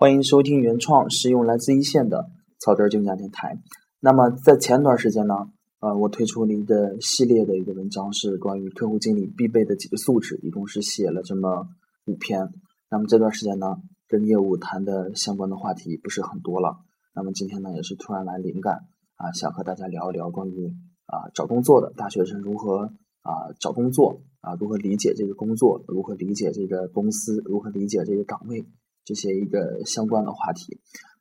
欢迎收听原创实用来自一线的草根儿竞价电台。那么在前段时间呢，呃，我推出了一个系列的一个文章，是关于客户经理必备的几个素质，一共是写了这么五篇。那么这段时间呢，跟业务谈的相关的话题不是很多了。那么今天呢，也是突然来灵感啊，想和大家聊一聊关于啊找工作的大学生如何啊找工作啊，如何理解这个工作，如何理解这个公司，如何理解这个岗位。这些一个相关的话题。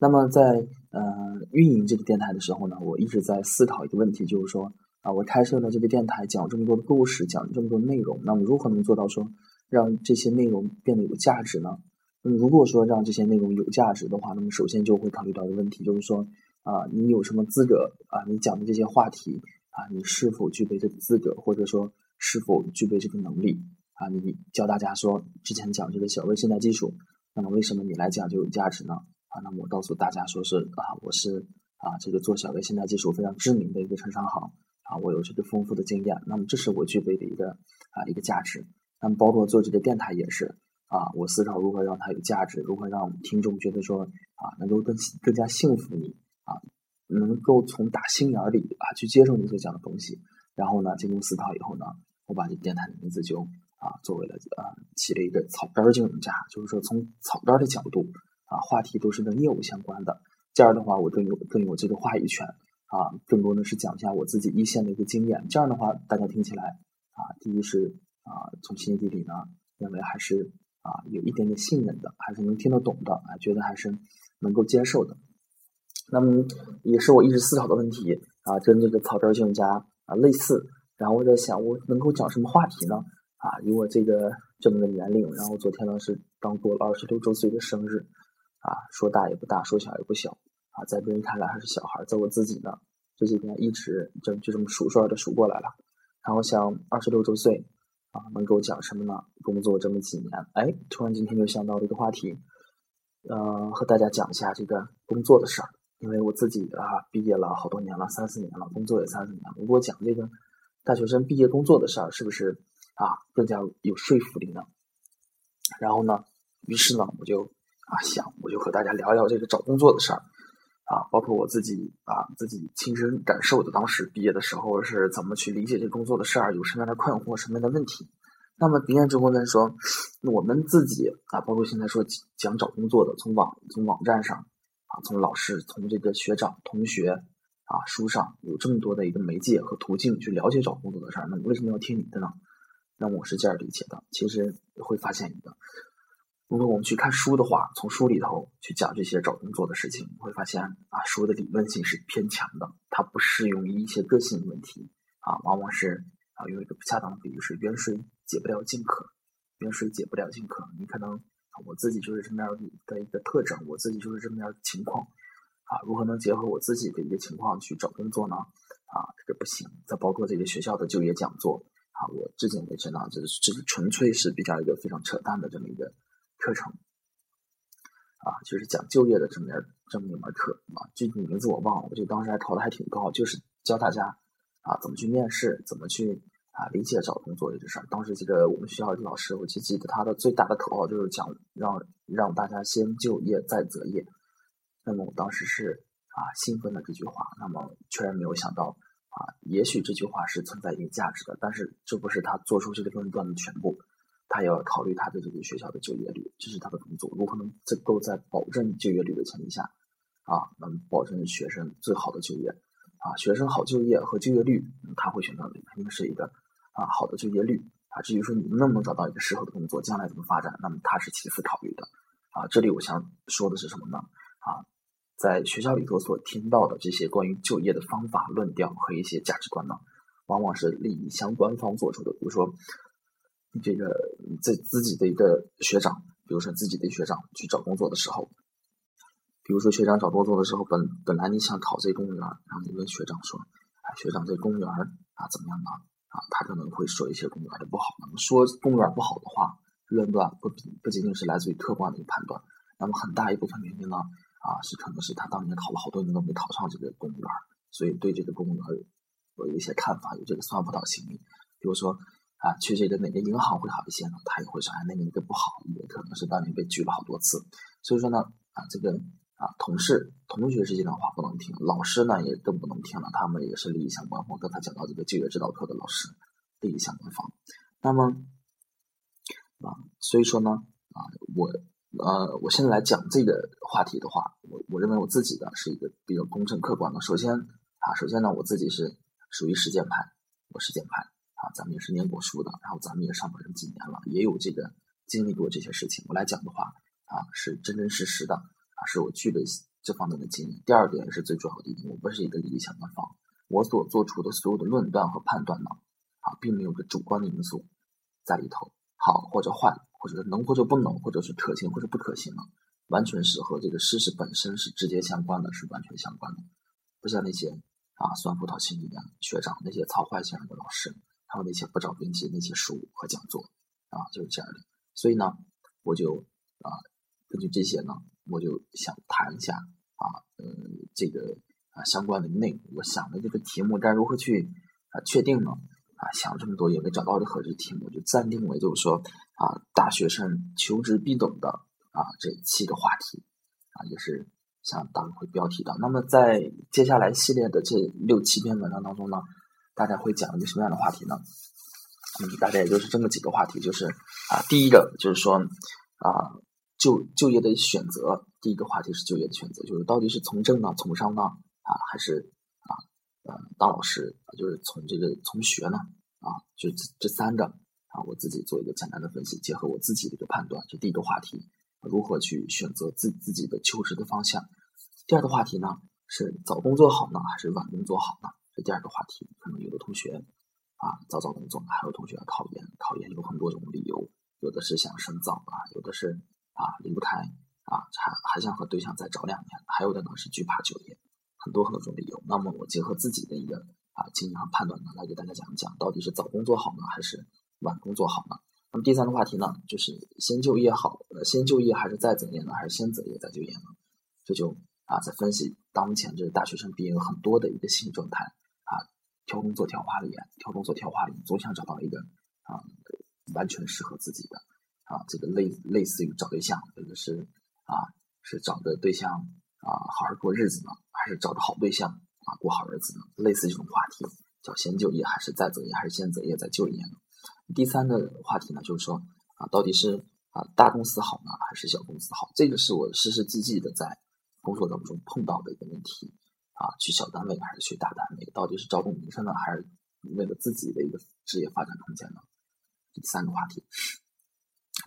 那么在呃运营这个电台的时候呢，我一直在思考一个问题，就是说啊，我开设了这个电台，讲这么多的故事，讲这么多内容，那么如何能做到说让这些内容变得有价值呢？那么如果说让这些内容有价值的话，那么首先就会考虑到一个问题，就是说啊，你有什么资格啊？你讲的这些话题啊，你是否具备这个资格，或者说是否具备这个能力啊？你教大家说之前讲这个小微现代技术。那么为什么你来讲就有价值呢？啊，那么我告诉大家说是啊，我是啊这个做小微信贷技术非常知名的一个城商行啊，我有这个丰富的经验。那么这是我具备的一个啊一个价值。那么包括做这个电台也是啊，我思考如何让它有价值，如何让听众觉得说啊能够更更加信服你啊，能够从打心眼里啊去接受你所讲的东西。然后呢，经过思考以后呢，我把这电台的名字就。啊，作为了呃，起了一个草根金融家，就是说从草根的角度啊，话题都是跟业务相关的。这样的话，我更有更有这个话语权啊，更多的是讲一下我自己一线的一个经验。这样的话，大家听起来啊，第一是啊，从心底里呢，认为还是啊，有一点点信任的，还是能听得懂的啊，觉得还是能够接受的。那么，也是我一直思考的问题啊，跟这个草根金融家啊类似。然后我在想，我能够讲什么话题呢？啊，以我这个这么个年龄，然后昨天呢是刚过了二十六周岁的生日，啊，说大也不大，说小也不小，啊，在别人看来还是小孩，在我自己呢这几天一直就就这么数数的数过来了。然后想二十六周岁，啊，能够讲什么呢？工作这么几年，哎，突然今天就想到了一个话题，呃，和大家讲一下这个工作的事儿，因为我自己啊毕业了好多年了，三四年了，工作也三四年了，如果讲这个大学生毕业工作的事儿，是不是？啊，更加有说服力呢。然后呢，于是呢，我就啊想，我就和大家聊聊这个找工作的事儿啊，包括我自己啊自己亲身感受的，当时毕业的时候是怎么去理解这工作的事儿，有什么样的困惑，什么样的问题。那么别人之后呢说，我们自己啊，包括现在说讲找工作的，从网从网站上啊，从老师，从这个学长、同学啊书上有这么多的一个媒介和途径去了解找工作的事儿，那为什么要听你的呢？那么我是这样理解的，其实会发现一个，如果我们去看书的话，从书里头去讲这些找工作的事情，会发现啊，书的理论性是偏强的，它不适用于一些个性问题啊，往往是啊，用一个不恰当的比喻是远水解不了近渴，远水解不了近渴。你可能我自己就是这么样的一个特征，我自己就是这么样的情况啊，如何能结合我自己的一个情况去找工作呢？啊，这个不行。再包括这个学校的就业讲座。啊，我至今为止呢，这是这是纯粹是比较一个非常扯淡的这么一个课程，啊，就是讲就业的这么这么一门课啊，具体名字我忘了，我记得当时还考的还挺高，就是教大家啊怎么去面试，怎么去啊理解找工作这个事儿。当时这个我们学校的老师，我就记得他的最大的口号就是讲让让大家先就业再择业。那么我当时是啊兴奋了这句话，那么确然没有想到。啊，也许这句话是存在一定价值的，但是这不是他做出这个论断的全部，他也要考虑他的这个学校的就业率，这是他的工作，如何能够在保证就业率的前提下，啊，能保证学生最好的就业，啊，学生好就业和就业率，他会选择哪个？肯定是一个啊好的就业率，啊，至于说你们能不能找到一个适合的工作，将来怎么发展，那么他是其次考虑的，啊，这里我想说的是什么呢？在学校里头所听到的这些关于就业的方法论调和一些价值观呢，往往是利益相关方做出的。比如说，这个自自己的一个学长，比如说自己的学长去找工作的时候，比如说学长找工作的时候，本本来你想考这公务员，然后你问学长说：“哎，学长这公务员啊怎么样呢？”啊，他可能会说一些公务员的不好。那么说公务员不好的话，论断不不仅仅是来自于客观的一个判断，那么很大一部分原因呢。啊，是可能是他当年考了好多年都没考上这个公务员，所以对这个公务员有有一些看法，有这个算不到心理。比如说啊，去这个哪个银行会好一些呢？他也会说，哎，那个那个不好，也可能是当年被拒了好多次。所以说呢，啊，这个啊同事、同学之间的话不能听，老师呢也更不能听了，他们也是利益相关方。刚才讲到这个就业指导课的老师，利益相关方。那么啊，所以说呢啊，我呃，我现在来讲这个话题的话，我我认为我自己的是一个比较公正客观的。首先啊，首先呢，我自己是属于实践派，我实践派啊，咱们也是念过书的，然后咱们也上班这么几年了，也有这个经历过这些事情。我来讲的话啊，是真真实实的啊，是我具备这方面的经验。第二点是最重要的一点，我不是一个利益相关方，我所做出的所有的论断和判断呢啊，并没有个主观的因素在里头，好或者坏。或者能或者不能，或者是可行或者不可行了，完全是和这个事实本身是直接相关的，是完全相关的。不像那些啊酸葡萄心理的学长，那些操坏先生的老师，还有那些不着边际那些书和讲座啊，就是这样的。所以呢，我就啊根据这些呢，我就想谈一下啊，呃，这个啊相关的内容。我想的这个题目该如何去啊确定呢？啊，想了这么多也没找到这合适题目，就暂定为就是说啊，大学生求职必懂的啊这七个话题啊，也是像大会标题的。那么在接下来系列的这六七篇文章当中呢，大家会讲一个什么样的话题呢？嗯，大概也就是这么几个话题，就是啊，第一个就是说啊，就就业的选择，第一个话题是就业的选择，就是到底是从政呢，从商呢，啊，还是啊？呃，当老师就是从这个从学呢啊，就这这三个啊，我自己做一个简单的分析，结合我自己的一个判断，这第一个话题，如何去选择自自己的求职的方向。第二个话题呢，是早工作好呢，还是晚工作好呢？这第二个话题，可能有的同学啊早早工作，还有同学要考研，考研有很多种理由，有的是想深造啊，有的是啊离不开啊，还还想和对象再找两年，还有的呢是惧怕就业。很多很多种理由，那么我结合自己的一个啊经验和判断呢，来给大家讲一讲，到底是早工作好呢，还是晚工作好呢？第三个话题呢，就是先就业好，呃，先就业还是再择业呢，还是先择业再就业呢？这就啊，在分析当前这大学生毕业有很多的一个新状态啊，挑工作挑花了眼，挑工作挑花了眼，总想找到一个啊完全适合自己的啊，这个类类似于找对象，这个是啊是找个对象。啊，好好过日子呢，还是找个好对象啊，过好日子呢？类似这种话题，叫先就业还是再择业，还是先择业再就业呢？第三个话题呢，就是说啊，到底是啊大公司好呢，还是小公司好？这个是我实实际际的在工作当中碰到的一个问题啊，去小单位还是去大单位？到底是招工名声呢，还是为了自己的一个职业发展空间呢？第三个话题，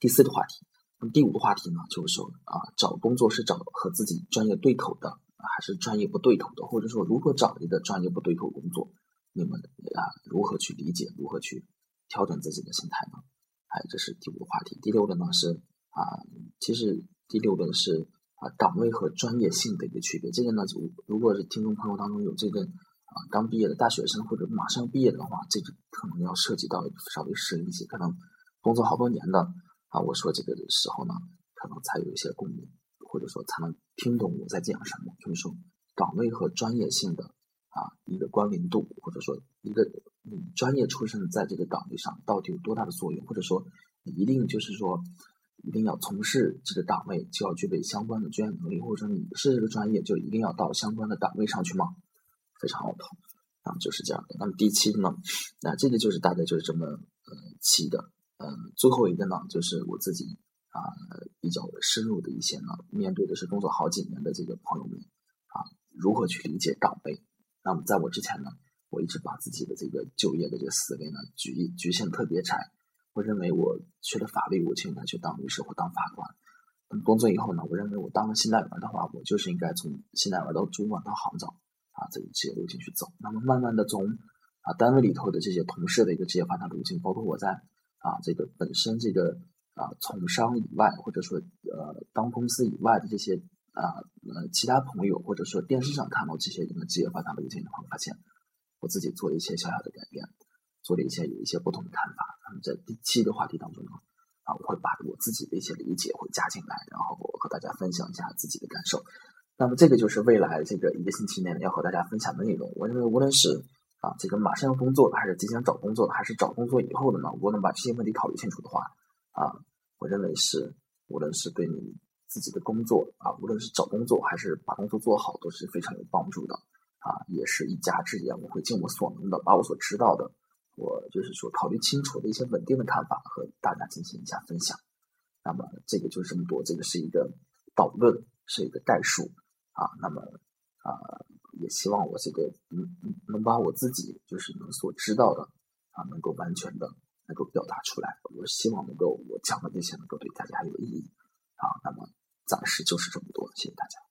第四个话题。那么第五个话题呢，就是说啊，找工作是找和自己专业对口的，还是专业不对口的？或者说，如何找一个专业不对口工作？你们啊，如何去理解？如何去调整自己的心态呢？哎，这是第五个话题。第六个呢是啊，其实第六个是啊，岗位和专业性的一个区别。这个呢，就如果是听众朋友当中有这个啊刚毕业的大学生或者马上毕业的话，这个可能要涉及到稍微深一些，可能工作好多年的。啊，我说这个的时候呢，可能才有一些共鸣，或者说才能听懂我在讲什么。就是说，岗位和专业性的啊一个关联度，或者说一个你专业出身在这个岗位上到底有多大的作用，或者说你一定就是说一定要从事这个岗位就要具备相关的专业能力，或者说你是这个专业就一定要到相关的岗位上去吗？非常好的啊，就是这样的。那么第七个呢，那这个就是大概就是这么呃七的。呃，最后一个呢，就是我自己啊比较深入的一些呢，面对的是工作好几年的这个朋友们啊，如何去理解岗位？那么在我之前呢，我一直把自己的这个就业的这个思维呢局局限特别窄。我认为我学了法律，我就应该去当律师或当法官。等工作以后呢，我认为我当了信贷员的话，我就是应该从信贷员到主管到行长啊这个职业路径去走。那么慢慢的从啊单位里头的这些同事的一个职业发展路径，包括我在。啊，这个本身这个啊，从商以外，或者说呃，当公司以外的这些啊呃其他朋友，或者说电视上看到这些人的职业发展路径的话，发现我自己做了一些小小的改变，做了一些有一些不同的看法。那么在第七个话题当中呢，啊，我会把我自己的一些理解会加进来，然后我和大家分享一下自己的感受。那么这个就是未来这个一个星期内要和大家分享的内容。我认为无论是啊，这个马上要工作的，还是即将找工作的，还是找工作以后的呢？我能把这些问题考虑清楚的话，啊，我认为是无论是对你自己的工作啊，无论是找工作还是把工作做好，都是非常有帮助的啊，也是一家之言。我会尽我所能的，把我所知道的，我就是说考虑清楚的一些稳定的看法和大家进行一下分享。那么这个就是这么多，这个是一个导论，是一个概述啊。那么啊，也希望我这个嗯能把我自己就是能所知道的啊，能够完全的能够表达出来。我希望能够我讲的这些能够对大家有意义啊。那么暂时就是这么多，谢谢大家。